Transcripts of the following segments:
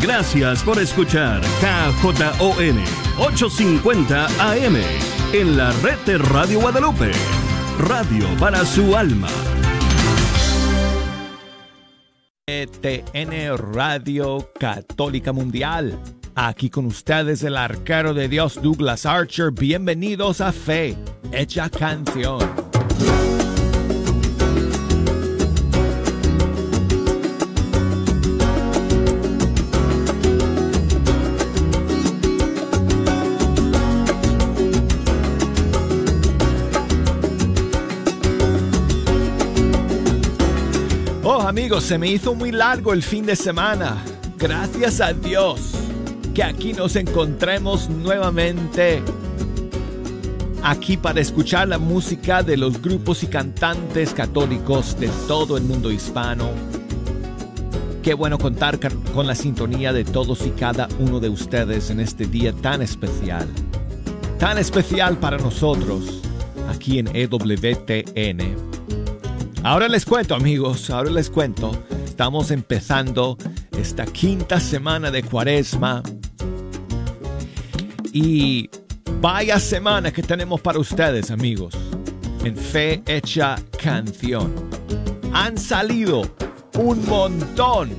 Gracias por escuchar KJON 850 AM en la red de Radio Guadalupe. Radio para su alma. ETN Radio Católica Mundial. Aquí con ustedes el arquero de Dios Douglas Archer. Bienvenidos a Fe, hecha canción. Se me hizo muy largo el fin de semana. Gracias a Dios que aquí nos encontremos nuevamente. Aquí para escuchar la música de los grupos y cantantes católicos de todo el mundo hispano. Qué bueno contar con la sintonía de todos y cada uno de ustedes en este día tan especial. Tan especial para nosotros aquí en EWTN Ahora les cuento amigos, ahora les cuento. Estamos empezando esta quinta semana de cuaresma. Y vaya semana que tenemos para ustedes amigos. En Fe Hecha Canción. Han salido un montón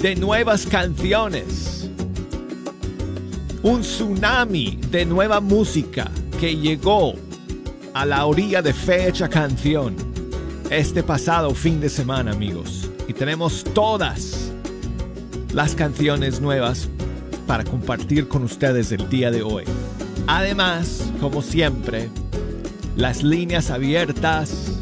de nuevas canciones. Un tsunami de nueva música que llegó a la orilla de Fe Hecha Canción este pasado fin de semana, amigos. Y tenemos todas las canciones nuevas para compartir con ustedes el día de hoy. Además, como siempre, las líneas abiertas,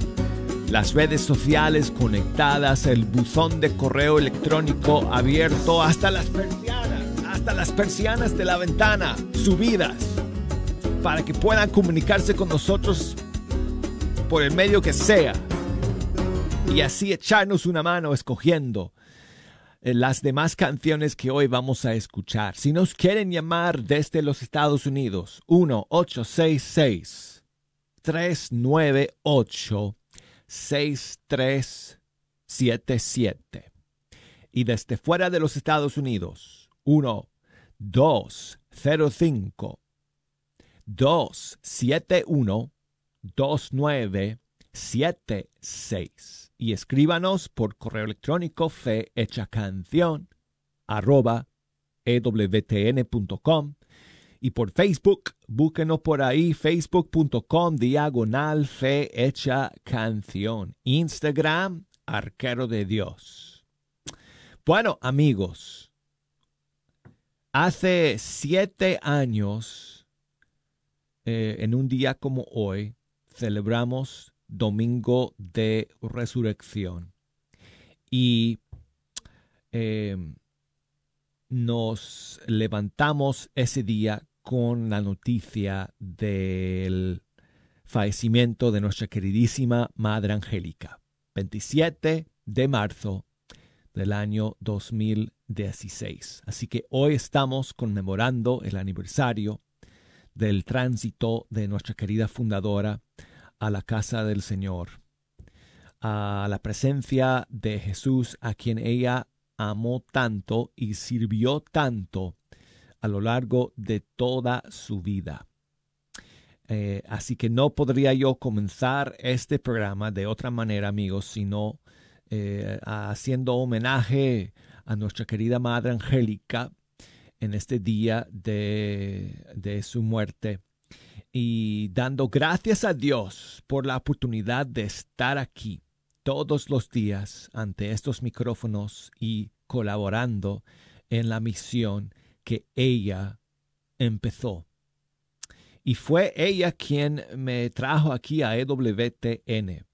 las redes sociales conectadas, el buzón de correo electrónico abierto, hasta las persianas, hasta las persianas de la ventana subidas, para que puedan comunicarse con nosotros por el medio que sea y así echarnos una mano escogiendo eh, las demás canciones que hoy vamos a escuchar. Si nos quieren llamar desde los Estados Unidos, 1-866-398-6377. Y desde fuera de los Estados Unidos, 1-205-271-2976 y escríbanos por correo electrónico fe hecha canción arroba ewtn.com y por Facebook, búsquenos por ahí, facebook.com diagonal fe hecha canción. Instagram, arquero de Dios. Bueno, amigos, hace siete años, eh, en un día como hoy, celebramos domingo de resurrección. Y em, nos levantamos ese día con la noticia del fallecimiento de nuestra queridísima Madre Angélica, 27 de marzo del año 2016. Así que hoy estamos conmemorando el aniversario del tránsito de nuestra querida fundadora, a la casa del Señor, a la presencia de Jesús, a quien ella amó tanto y sirvió tanto a lo largo de toda su vida. Eh, así que no podría yo comenzar este programa de otra manera, amigos, sino eh, haciendo homenaje a nuestra querida Madre Angélica en este día de, de su muerte y dando gracias a Dios por la oportunidad de estar aquí todos los días ante estos micrófonos y colaborando en la misión que ella empezó. Y fue ella quien me trajo aquí a EWTN.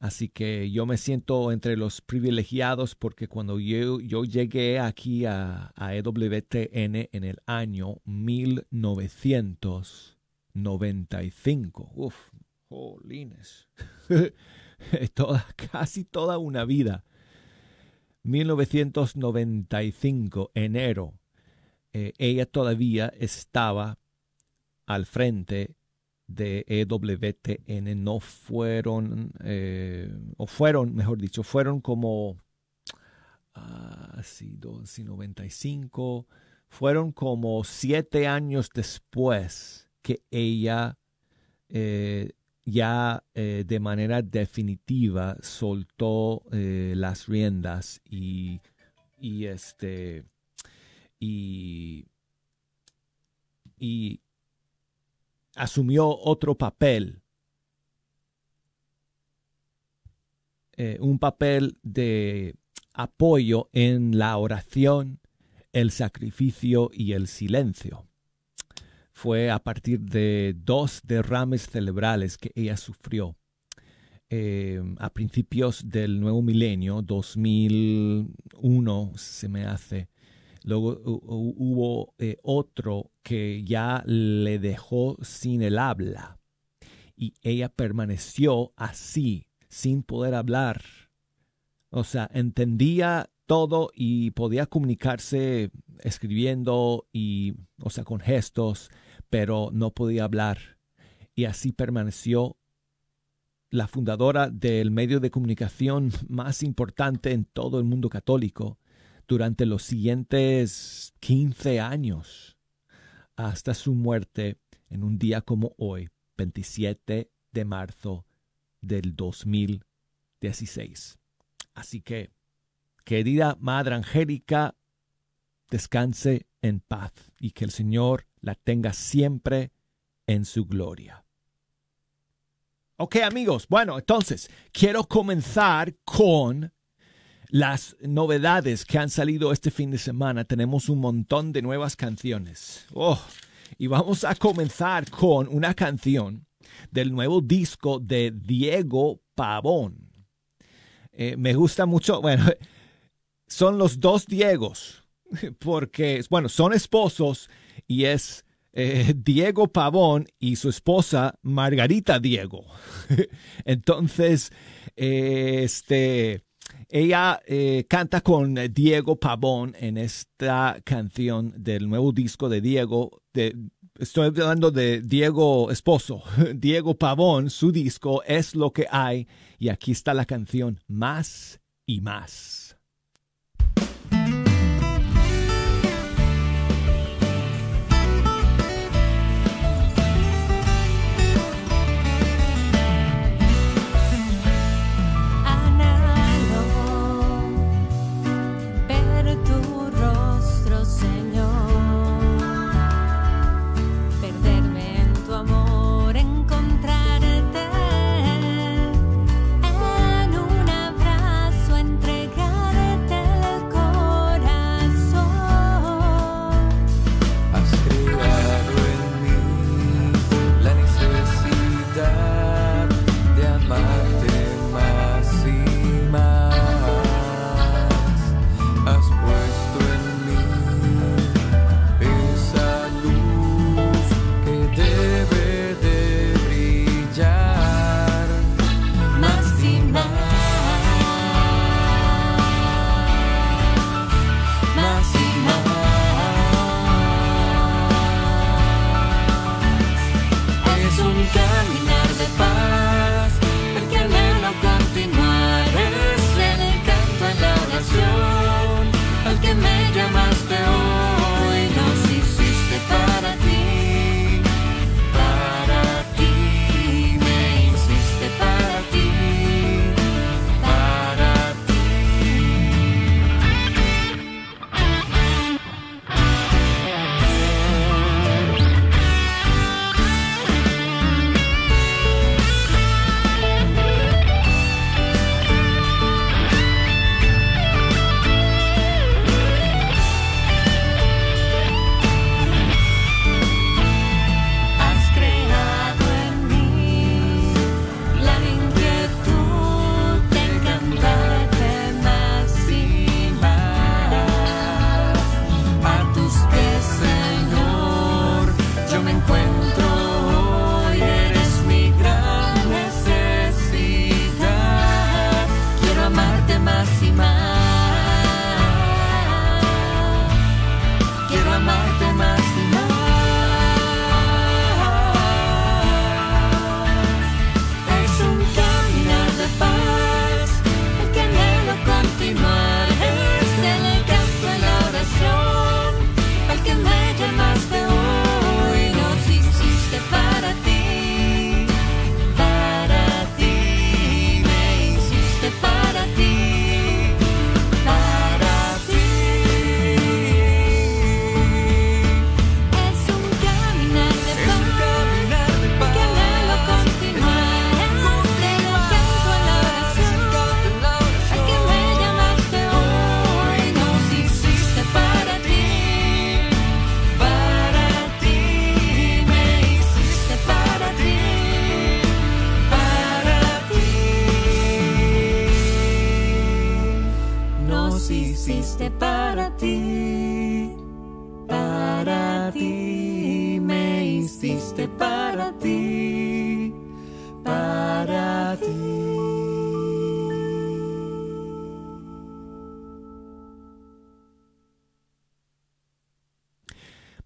Así que yo me siento entre los privilegiados porque cuando yo, llegué aquí a, a EWTN en el año 1900, 95. Uf, jolines. toda, casi toda una vida. 1995, enero. Eh, ella todavía estaba al frente de EWTN. No fueron, eh, o fueron, mejor dicho, fueron como dos y 95, fueron como siete años después que ella eh, ya eh, de manera definitiva soltó eh, las riendas y, este y asumió otro papel un papel de apoyo en la oración, el sacrificio y el silencio. Fue a partir de dos derrames cerebrales que ella sufrió eh, a principios del nuevo milenio, 2001 se me hace. Luego hubo eh, otro que ya le dejó sin el habla y ella permaneció así, sin poder hablar o sea, entendía todo y podía comunicarse escribiendo y, o sea, con gestos, pero no podía hablar. Y así permaneció la fundadora del medio de comunicación más importante en todo el mundo católico durante los siguientes 15 años, hasta su muerte en un día como hoy, 27 de marzo del 2016. Así que, querida Madre Angélica, descanse en paz y que el Señor la tenga siempre en su gloria. Ok amigos, bueno, entonces quiero comenzar con las novedades que han salido este fin de semana. Tenemos un montón de nuevas canciones. Oh, y vamos a comenzar con una canción del nuevo disco de Diego Pavón. Eh, me gusta mucho, bueno, son los dos Diegos, porque, bueno, son esposos y es eh, Diego Pavón y su esposa Margarita Diego. Entonces, este, ella eh, canta con Diego Pavón en esta canción del nuevo disco de Diego, de, estoy hablando de Diego Esposo, Diego Pavón, su disco es lo que hay y aquí está la canción Más y Más.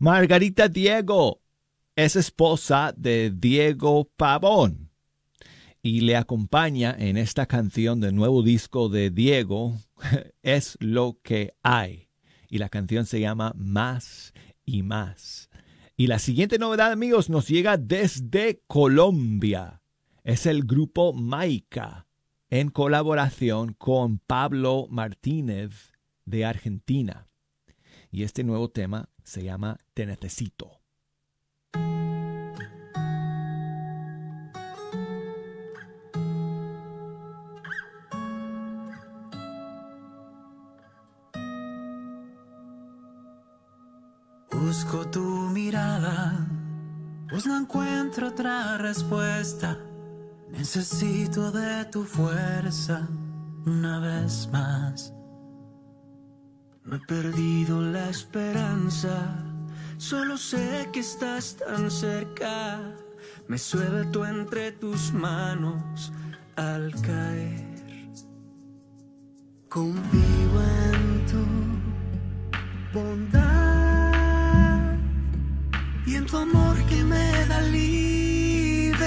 Margarita Diego es esposa de Diego Pavón y le acompaña en esta canción del nuevo disco de Diego, Es lo que hay. Y la canción se llama Más y Más. Y la siguiente novedad, amigos, nos llega desde Colombia. Es el grupo Maica en colaboración con Pablo Martínez de Argentina. Y este nuevo tema se llama Te Necesito. Busco tu mirada, pues no encuentro otra respuesta. Necesito de tu fuerza una vez más. No he perdido la esperanza, solo sé que estás tan cerca. Me suelto entre tus manos al caer. Convivo en tu bondad y en tu amor que me da libertad.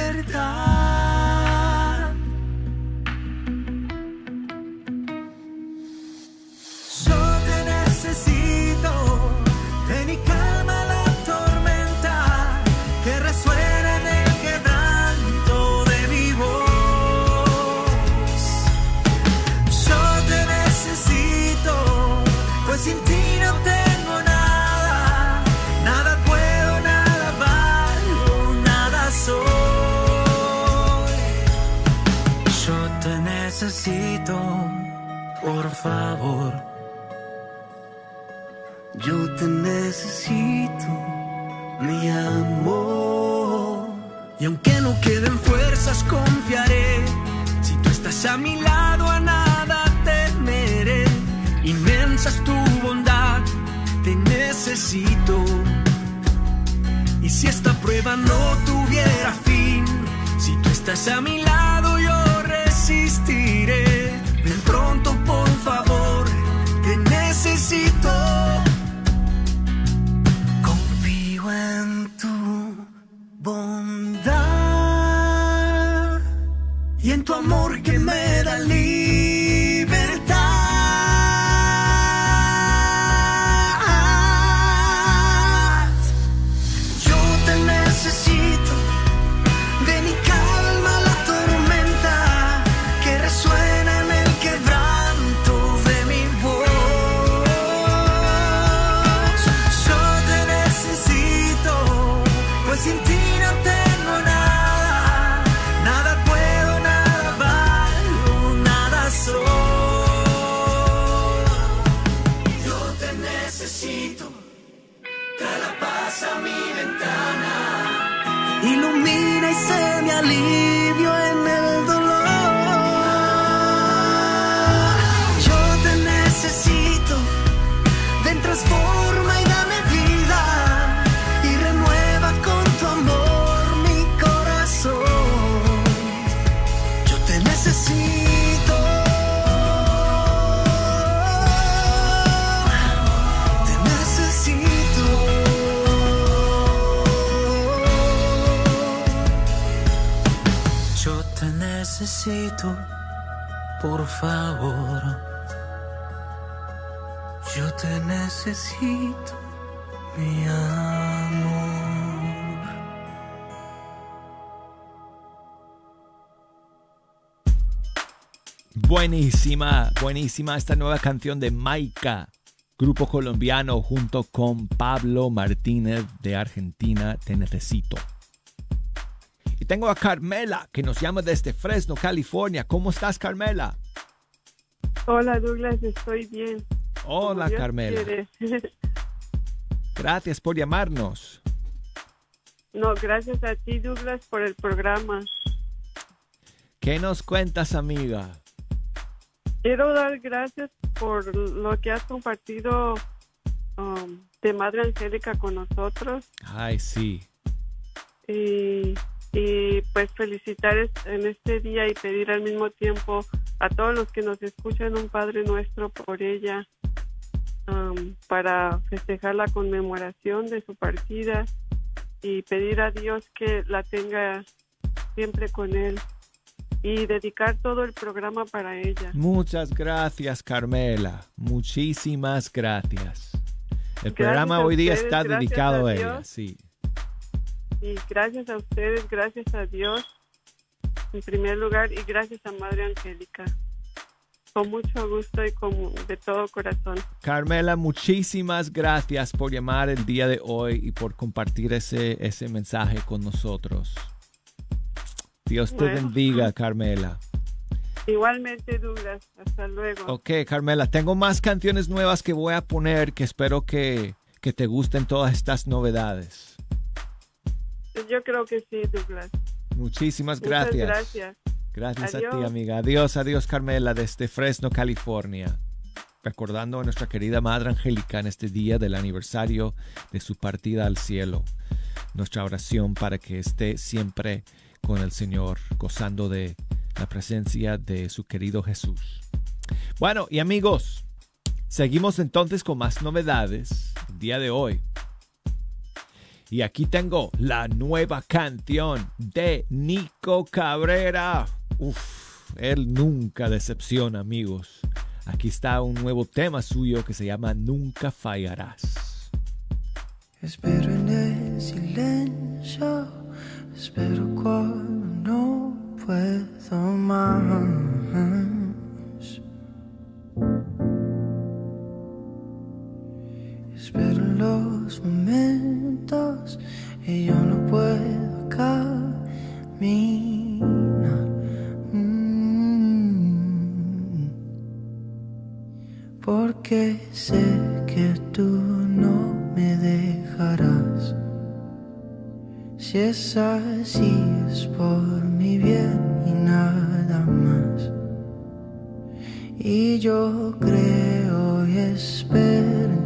Aunque no queden fuerzas, confiaré. Si tú estás a mi lado, a nada temeré. Inmensa es tu bondad, te necesito. Y si esta prueba no tuviera fin, si tú estás a mi lado, yo resistiré. Ven pronto, por favor, te necesito. Amor que me da libertad. Por favor. Yo te necesito, mi amor. Buenísima, buenísima esta nueva canción de Maika, grupo colombiano junto con Pablo Martínez de Argentina, Te Necesito. Tengo a Carmela que nos llama desde Fresno, California. ¿Cómo estás, Carmela? Hola Douglas, estoy bien. Hola, Carmela. quiere. Gracias por llamarnos. No, gracias a ti Douglas por el programa. ¿Qué nos cuentas, amiga? Quiero dar gracias por lo que has compartido um, de Madre Angélica con nosotros. Ay, sí. Y, y pues felicitar en este día y pedir al mismo tiempo a todos los que nos escuchan un Padre Nuestro por ella um, para festejar la conmemoración de su partida y pedir a Dios que la tenga siempre con él y dedicar todo el programa para ella. Muchas gracias, Carmela. Muchísimas gracias. El Gracias programa hoy día ustedes, está dedicado a a ella, sí. Y gracias a ustedes, gracias a Dios, en primer lugar, y gracias a Madre Angélica. Con mucho gusto y con, de todo corazón. Carmela, muchísimas gracias por llamar el día de hoy y por compartir ese, ese mensaje con nosotros. Dios te Bueno. bendiga, Carmela. Igualmente, Douglas. Hasta luego. Ok, Carmela, tengo más canciones nuevas que voy a poner que espero que, que te gusten todas estas novedades. Yo creo que sí, Douglas. Muchísimas Muchas gracias. gracias. Gracias a ti, amiga. Adiós, adiós, Carmela, desde Fresno, California. Recordando a nuestra querida Madre Angélica en este día del aniversario de su partida al cielo. Nuestra oración para que esté siempre con el Señor, gozando de la presencia de su querido Jesús. Bueno, y amigos, seguimos entonces con más novedades el día de hoy. Y aquí tengo la nueva canción de Nico Cabrera. Uf, él nunca decepciona, amigos. Aquí está un nuevo tema suyo que se llama Nunca fallarás. Espero en el silencio, espero cuando no puedo más. Espero en los momentos y yo no puedo caminar. Mm. Porque sé que tú no me dejarás. Si es así es por mi bien y nada más. Y yo creo y espero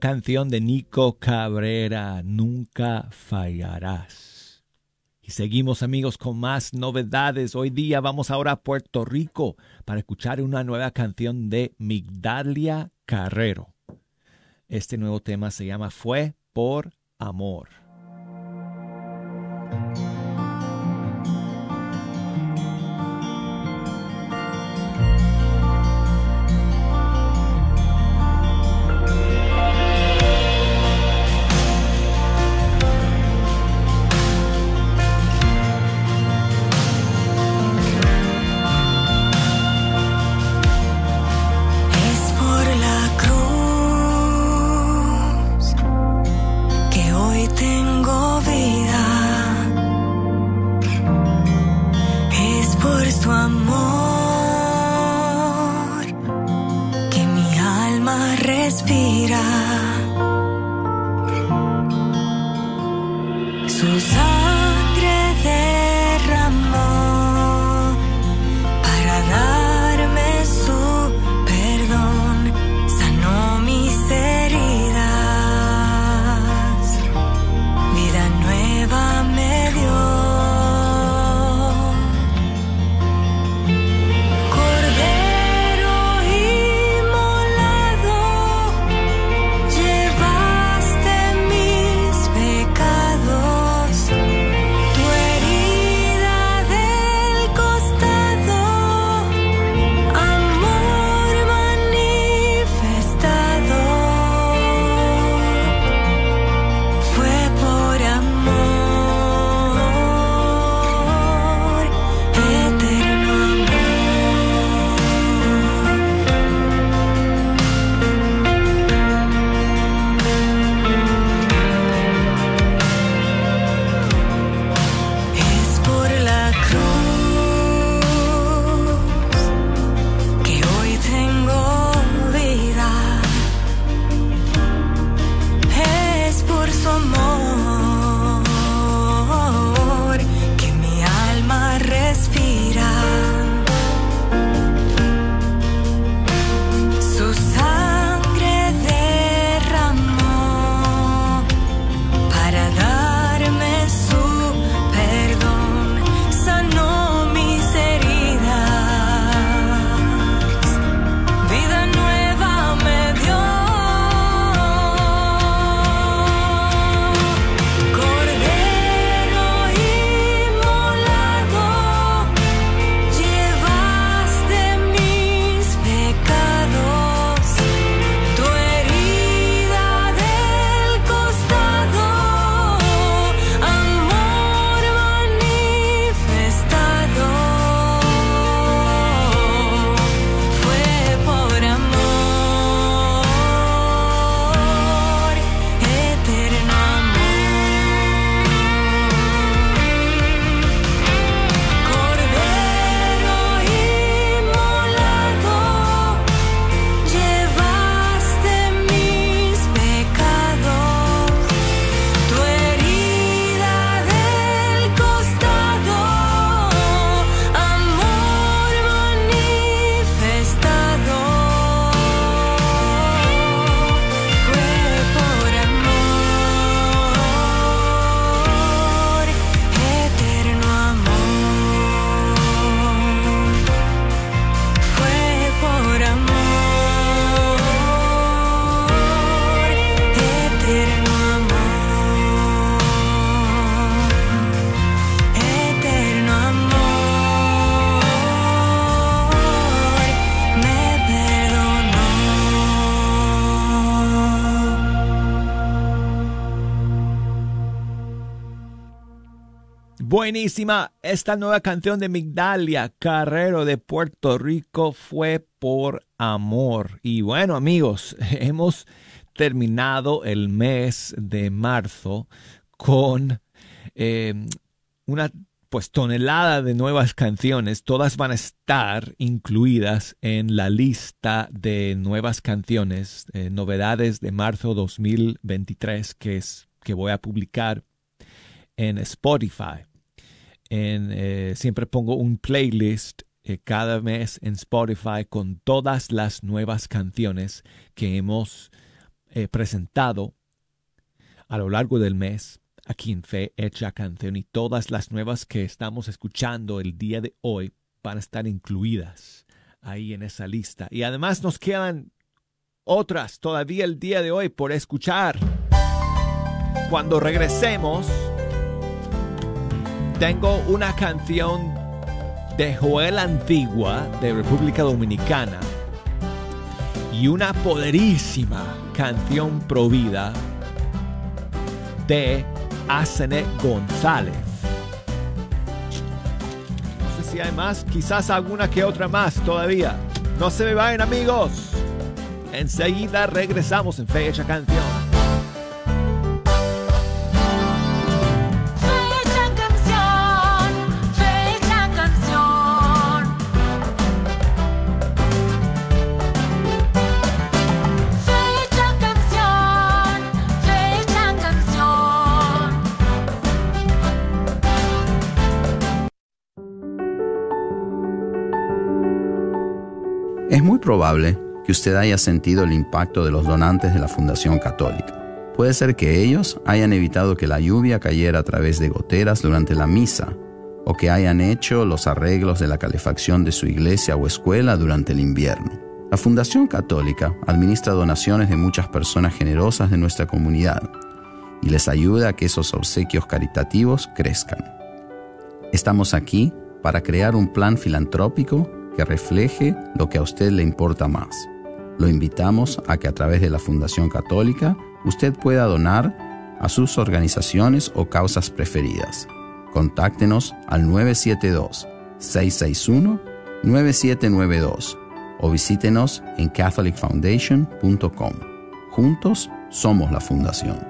canción de Nico Cabrera, Nunca fallarás. Y seguimos amigos con más novedades. Hoy día vamos ahora a Puerto Rico para escuchar una nueva canción de Migdalia Carrero. Este nuevo tema se llama Fue por Amor. Buenísima. Esta nueva canción de Migdalia Carrero de Puerto Rico fue por amor. Y bueno amigos, hemos terminado el mes de marzo con eh, una pues tonelada de nuevas canciones. Todas van a estar incluidas en la lista de nuevas canciones, eh, novedades de marzo 2023 que, es, que voy a publicar en Spotify. Eh, siempre pongo un playlist eh, cada mes en Spotify con todas las nuevas canciones que hemos eh, presentado a lo largo del mes aquí en Fe Hecha Canción y todas las nuevas que estamos escuchando el día de hoy van a estar incluidas ahí en esa lista. Y además nos quedan otras todavía el día de hoy por escuchar. Cuando regresemos, tengo una canción de Joel Antigua de República Dominicana y una poderísima canción provida de Asenet González. No sé si hay más, quizás alguna que otra más todavía. No se me vayan amigos. Enseguida regresamos en Fecha Canción. Es muy probable que usted haya sentido el impacto de los donantes de la Fundación Católica. Puede ser que ellos hayan evitado que la lluvia cayera a través de goteras durante la misa, o que hayan hecho los arreglos de la calefacción de su iglesia o escuela durante el invierno. La Fundación Católica administra donaciones de muchas personas generosas de nuestra comunidad y les ayuda a que esos obsequios caritativos crezcan. Estamos aquí para crear un plan filantrópico que refleje lo que a usted le importa más. Lo invitamos a que a través de la Fundación Católica usted pueda donar a sus organizaciones o causas preferidas. Contáctenos al 972-661-9792 o visítenos en catholicfoundation.com. Juntos somos la Fundación.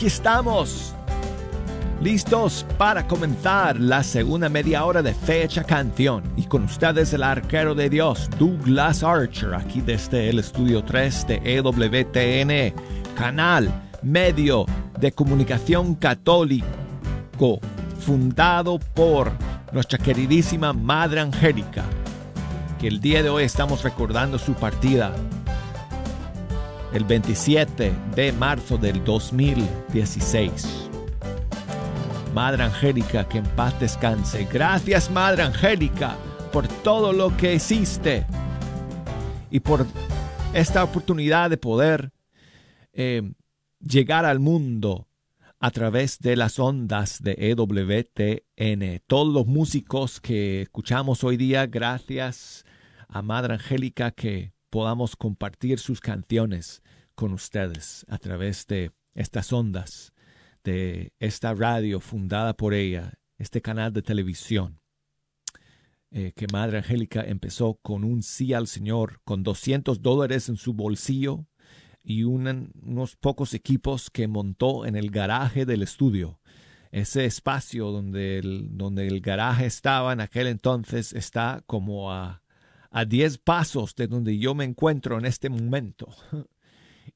Aquí estamos. Listos para comenzar la segunda media hora de Fecha Canción. Y con ustedes el arquero de Dios, Douglas Archer, aquí desde el estudio 3 de EWTN, canal medio de comunicación católico, fundado por nuestra queridísima Madre Angélica, que el día de hoy estamos recordando su partida el 27 de marzo del 2016. Madre Angélica, que en paz descanse. Gracias, Madre Angélica, por todo lo que hiciste y por esta oportunidad de poder eh, llegar al mundo a través de las ondas de EWTN. Todos los músicos que escuchamos hoy día, gracias a Madre Angélica que podamos compartir sus canciones con ustedes a través de estas ondas, de esta radio fundada por ella, este canal de televisión. eh, que Madre Angélica empezó con un sí al Señor, con 200 dólares en su bolsillo y una- unos pocos equipos que montó en el garaje del estudio. Ese espacio donde el, donde el garaje estaba en aquel entonces está como a, a 10 pasos de donde yo me encuentro en este momento.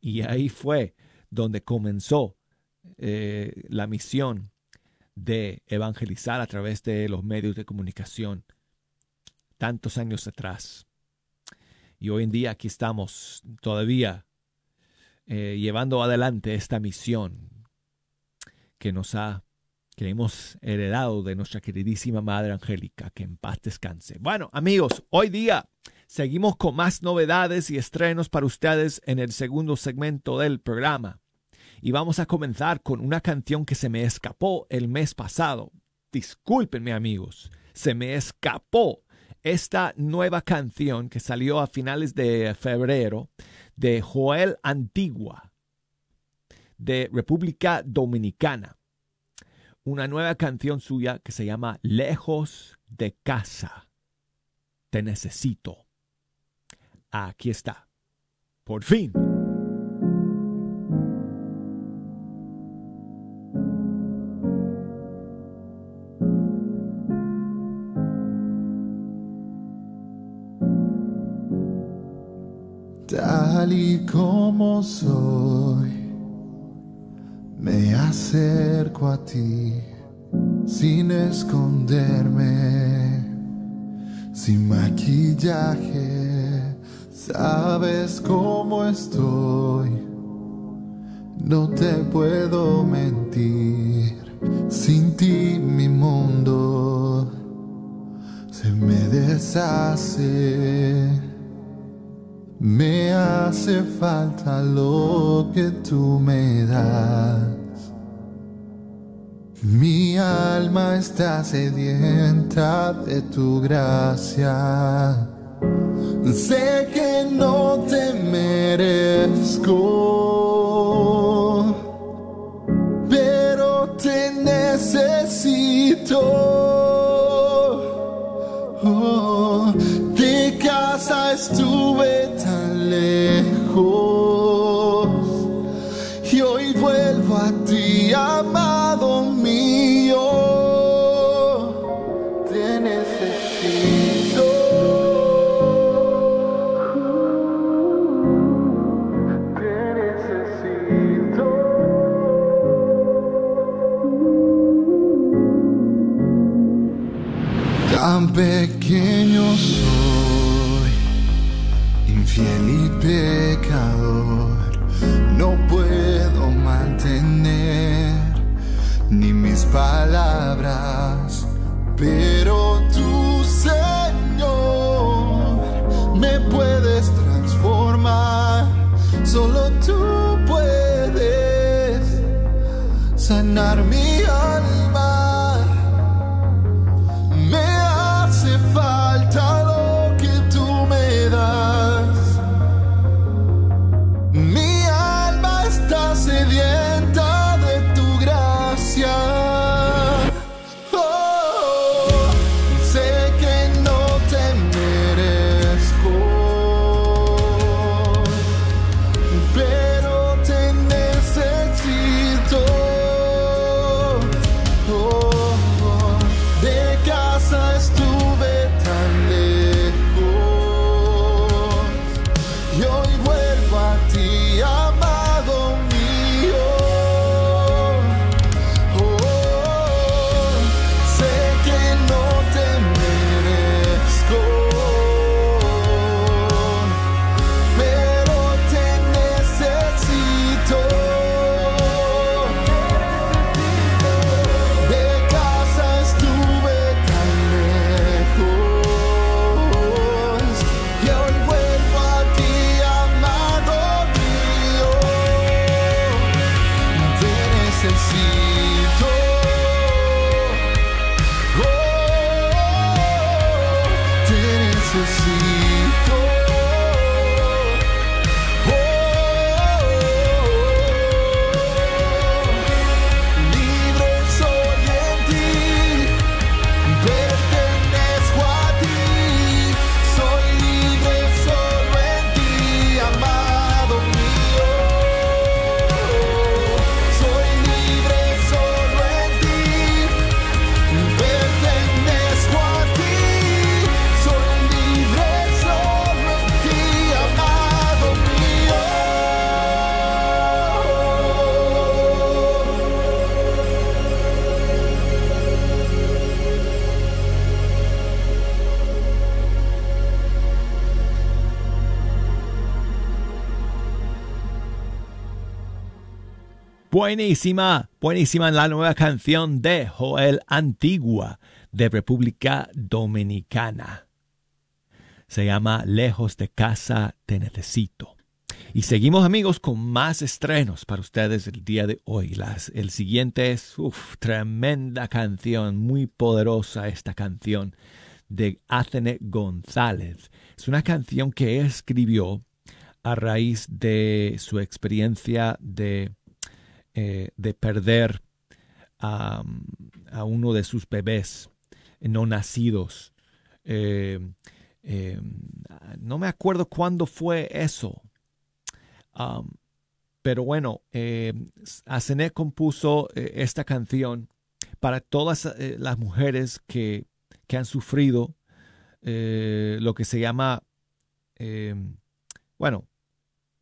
Y ahí fue donde comenzó eh, la misión de evangelizar a través de los medios de comunicación tantos años atrás. Y hoy en día aquí estamos todavía eh, llevando adelante esta misión que nos ha, que hemos heredado de nuestra queridísima Madre Angélica, que en paz descanse. Bueno, amigos, hoy día seguimos con más novedades y estrenos para ustedes en el segundo segmento del programa. Y vamos a comenzar con una canción que se me escapó el mes pasado. Discúlpenme amigos, se me escapó esta nueva canción que salió a finales de febrero de Joel Antigua de República Dominicana. Una nueva canción suya que se llama Lejos de casa. Te necesito. Aquí está. Por fin. Tal y como soy, me acerco a ti sin esconderme, sin maquillaje. Sabes cómo estoy, no te puedo mentir. Sin ti mi mundo se me deshace. Me hace falta lo que tú me das. Mi alma está sedienta de tu gracia. Sé que no te merezco, Buenísima, buenísima la nueva canción de Joel Antigua de República Dominicana. Se llama Lejos de casa te necesito. Y seguimos amigos con más estrenos para ustedes el día de hoy. Las, el siguiente es, uf, tremenda canción, muy poderosa esta canción de Athene González. Es una canción que escribió a raíz de su experiencia de, eh, de perder a, a uno de sus bebés no nacidos. Eh, eh, no me acuerdo cuándo fue eso. Um, pero bueno, eh, compuso esta canción para todas las mujeres que, que han sufrido lo que se llama, bueno,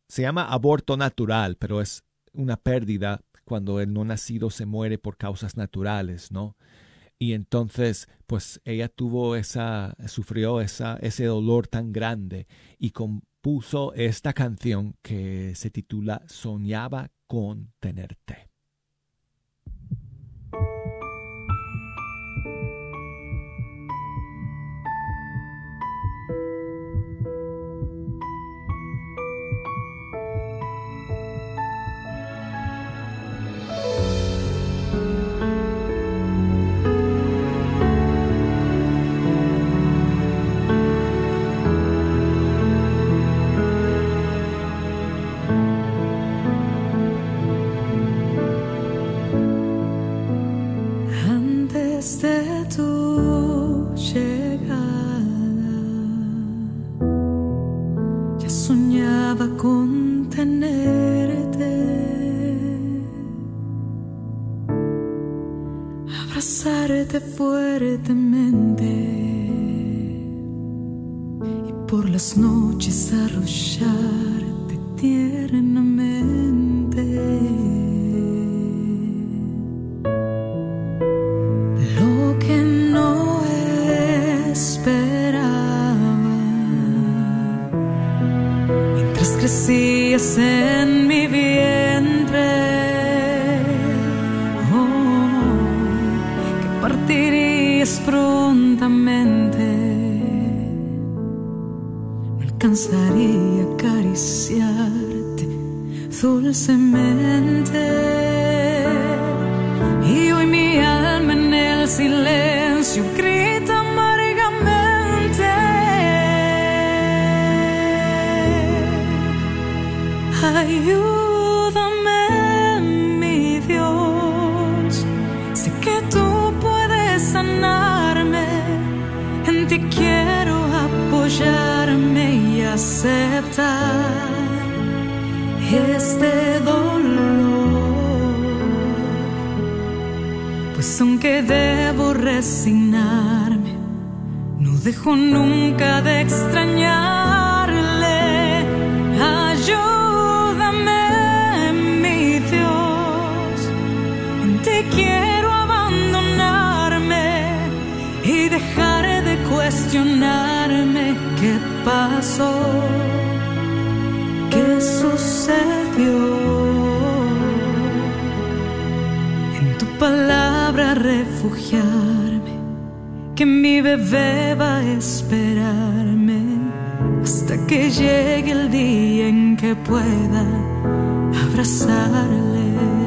se llama aborto natural, pero es una pérdida cuando el no nacido se muere por causas naturales, ¿no? Y entonces, pues ella tuvo esa, sufrió esa, ese dolor tan grande y compuso esta canción que se titula Soñaba con tenerte. Abrazarte fuertemente y por las noches arrullarte tiernamente. Llegue el día en que pueda abrazarle.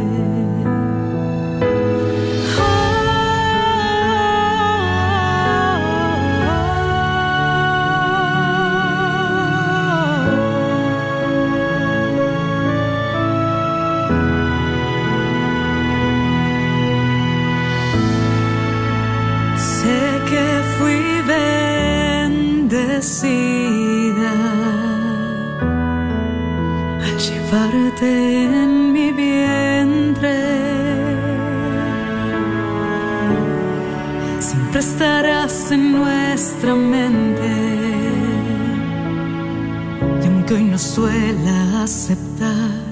En mi vientre. Siempre estarás en nuestra mente. Y aunque hoy no suela aceptar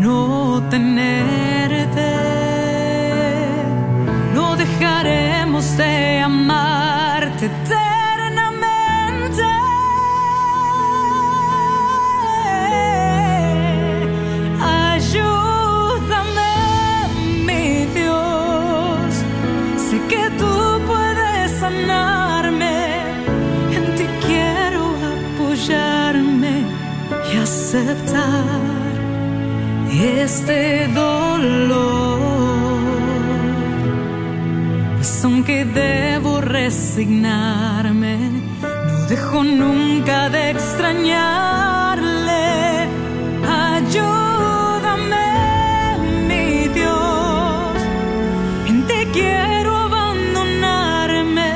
no tenerte, no dejaremos de este dolor. Pues aunque debo resignarme, no dejo nunca de extrañarle. Ayúdame, mi Dios, en te quiero abandonarme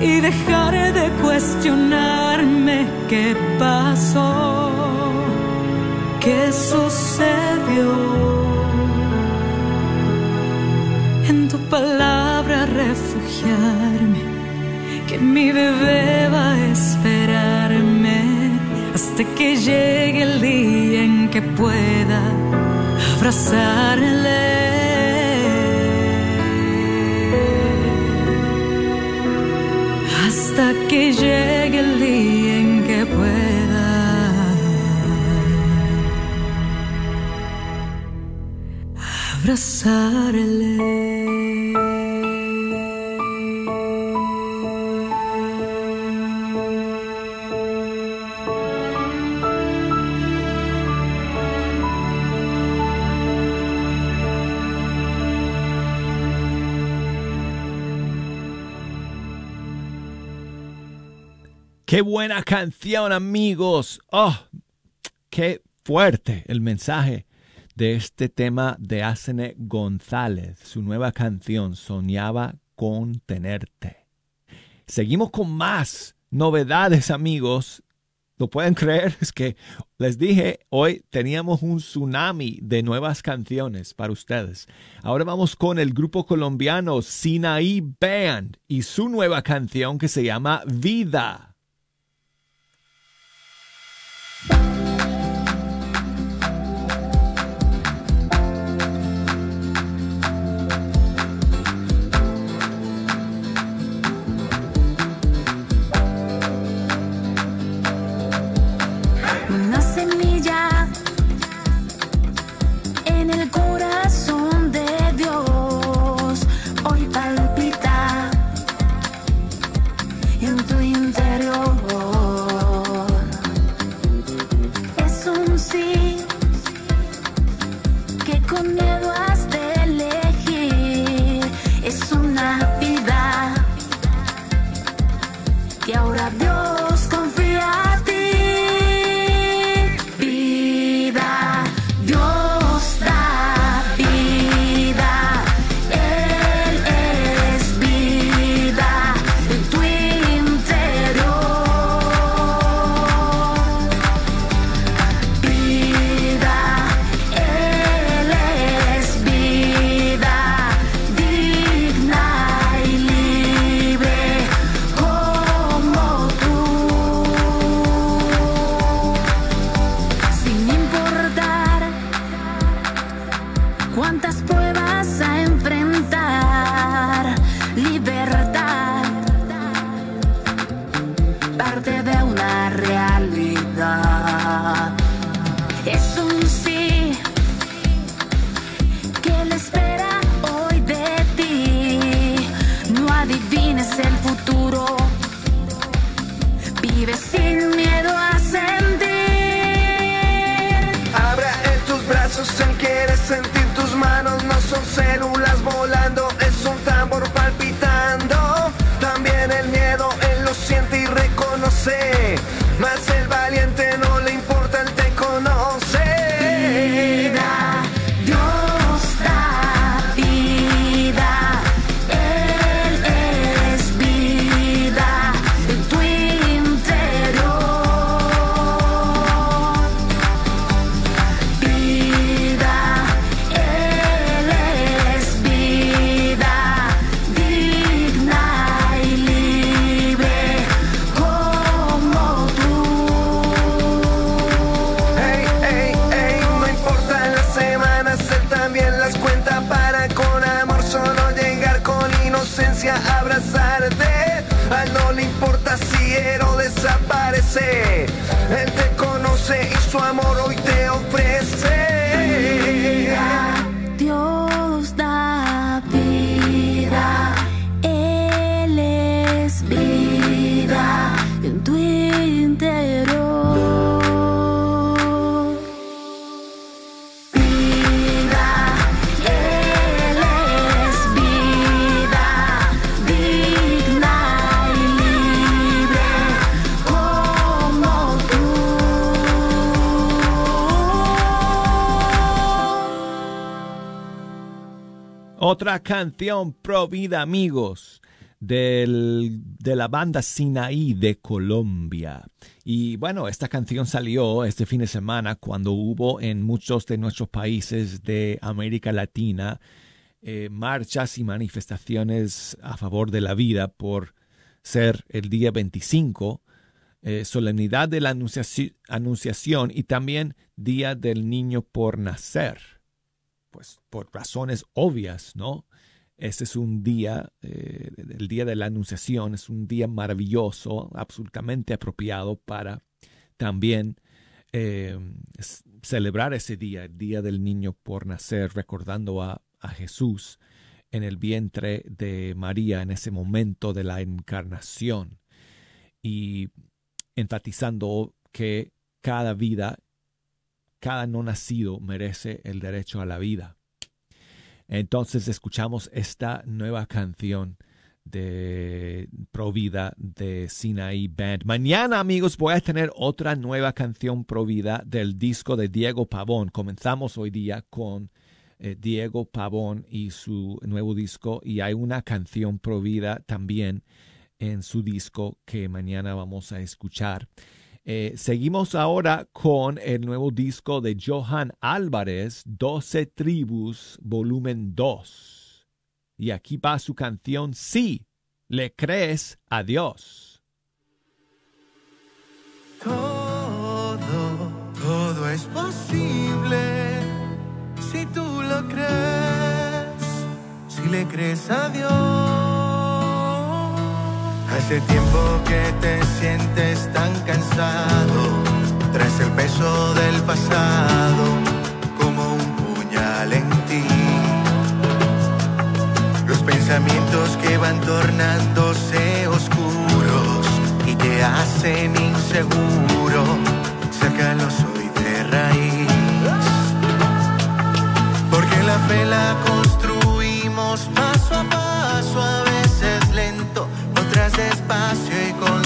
y dejar de cuestionarme qué pasó, En tu palabra refugiarme, que mi bebé va a esperarme hasta que llegue el día en que pueda abrazarle. Hasta que llegue el día en que pueda abrazarle. Qué buena canción, amigos. Oh, qué fuerte el mensaje de este tema de Asene González. Su nueva canción, Soñaba con tenerte. Seguimos con más novedades, amigos. ¿Lo pueden creer? Es que les dije, hoy teníamos un tsunami de nuevas canciones para ustedes. Ahora vamos con el grupo colombiano Sinaí Band y su nueva canción que se llama Vida. Una canción pro vida, amigos, del, de la banda Sinaí de Colombia. Y bueno, esta canción salió este fin de semana cuando hubo en muchos de nuestros países de América Latina eh, marchas y manifestaciones a favor de la vida por ser el día 25, eh, solemnidad de la anunciación y también Día del Niño por Nacer. Pues por razones obvias, ¿no? Este es un día, eh, el día de la Anunciación, es un día maravilloso, absolutamente apropiado para también eh, celebrar ese día, el Día del Niño por Nacer, recordando a, a Jesús en el vientre de María en ese momento de la encarnación y enfatizando que cada vida, cada no nacido merece el derecho a la vida. Entonces escuchamos esta nueva canción de Provida de Sinaí Band. Mañana, amigos, voy a tener otra nueva canción Provida del disco de Diego Pavón. Comenzamos hoy día con eh, Diego Pavón y su nuevo disco y hay una canción Provida también en su disco que mañana vamos a escuchar. Eh, seguimos ahora con el nuevo disco de Johan Álvarez, 12 Tribus, volumen 2. Y aquí va su canción Sí, le crees a Dios. Todo, todo es posible si tú lo crees, si le crees a Dios. Hace tiempo que te sientes tan cansado, tras el peso del pasado, como un puñal en ti. Los pensamientos que van tornándose oscuros y te hacen inseguro, sácalos hoy de raíz. Porque la fe la construimos paso a paso, a otras despacio y con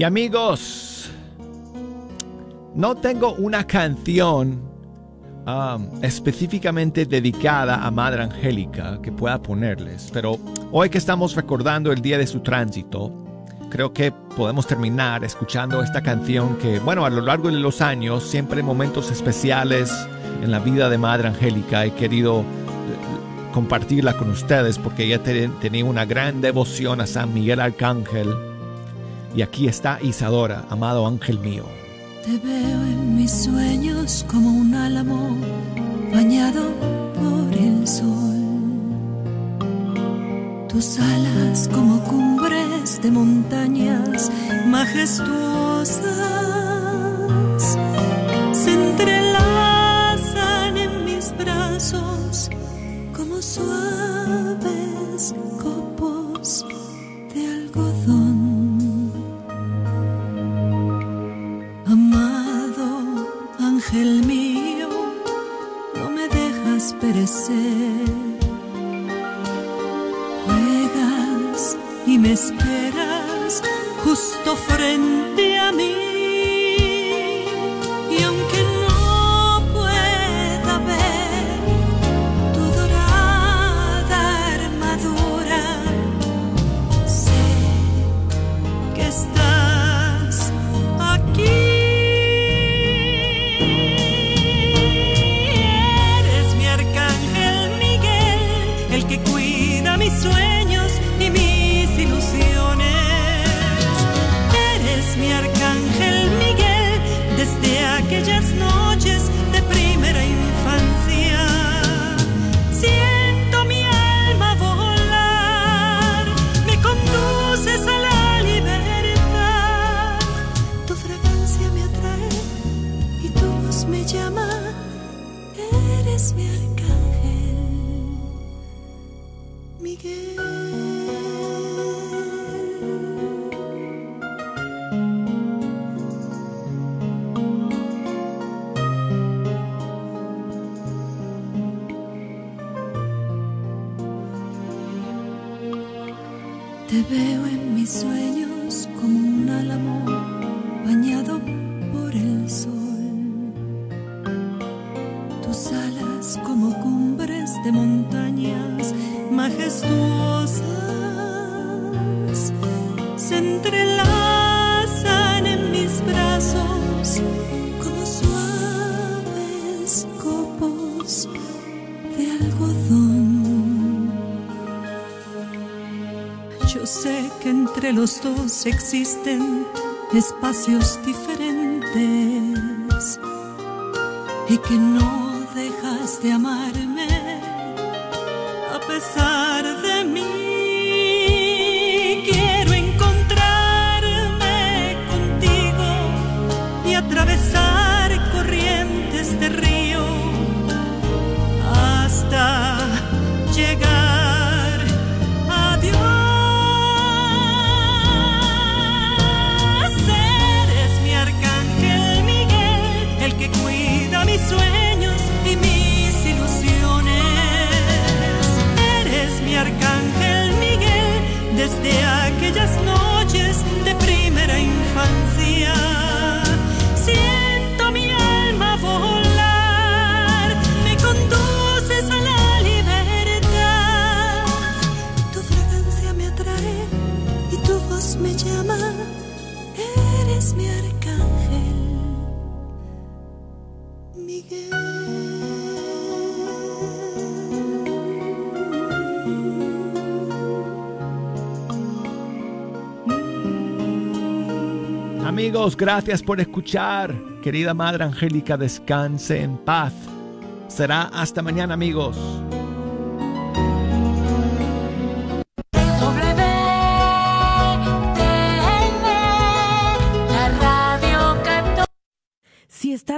Y amigos, no tengo una canción um, específicamente dedicada a Madre Angélica que pueda ponerles, pero hoy que estamos recordando el día de su tránsito, creo que podemos terminar escuchando esta canción que, bueno, a lo largo de los años, siempre en momentos especiales en la vida de Madre Angélica he querido eh, compartirla con ustedes porque ella tenía una gran devoción a San Miguel Arcángel. Y aquí está Isadora, amado ángel mío. Te veo en mis sueños como un álamo bañado por el sol. Tus alas como cumbres de montañas majestuosas se entrelazan en mis brazos como suaves copos frente existen espacios diferentes y que no dejas de amarme a pesar de mí. Quiero encontrarme contigo y atravesar corrientes de río hasta llegar desde aquellas noches de Gracias por escuchar. Querida Madre Angélica, descanse en paz. Será hasta mañana, amigos.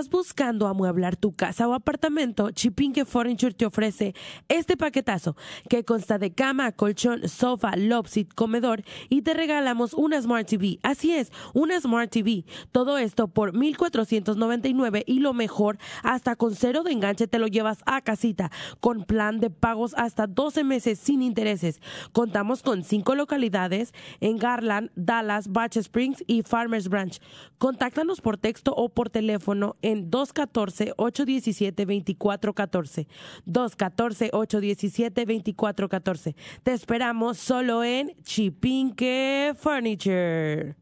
Estás buscando amueblar tu casa o apartamento, Chipinque Furniture te ofrece este paquetazo que consta de cama, colchón, sofá, lobsit, comedor y te regalamos una Smart TV. Así es, una Smart TV. Todo esto por 1499 y lo mejor, hasta con cero de enganche te lo llevas a casita con plan de pagos hasta 12 meses sin intereses. Contamos con cinco localidades en Garland, Dallas, Batch Springs y Farmers Branch. Contáctanos por texto o por teléfono en 214-817-2414. 214-817-2414. Te esperamos solo en Chipinque Furniture.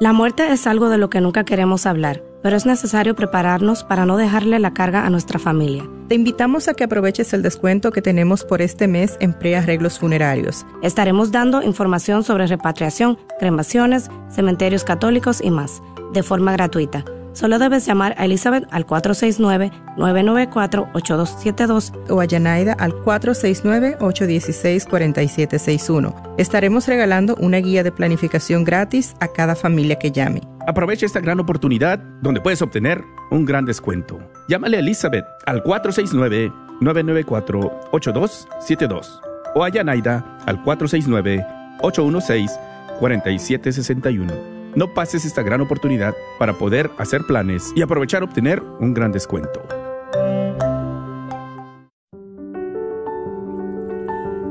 La muerte es algo de lo que nunca queremos hablar, pero es necesario prepararnos para no dejarle la carga a nuestra familia. Te invitamos a que aproveches el descuento que tenemos por este mes en prearreglos funerarios. Estaremos dando información sobre repatriación, cremaciones, cementerios católicos y más, de forma gratuita. Solo debes llamar a Elizabeth al 469-994-8272 o a Yanaida al 469-816-4761. Estaremos regalando una guía de planificación gratis a cada familia que llame. Aprovecha esta gran oportunidad donde puedes obtener un gran descuento. Llámale a Elizabeth al 469-994-8272 o a Yanaida al 469-816-4761. No pases esta gran oportunidad para poder hacer planes y aprovechar obtener un gran descuento.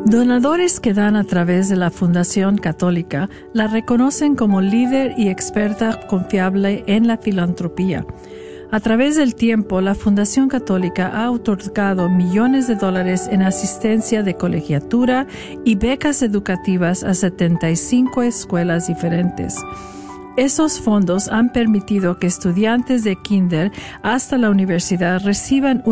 Donadores que dan a través de la Fundación Católica la reconocen como líder y experta confiable en la filantropía. A través del tiempo, la Fundación Católica ha otorgado millones de dólares en asistencia de colegiatura y becas educativas a 75 escuelas diferentes. Esos fondos han permitido que estudiantes de kinder hasta la universidad reciban una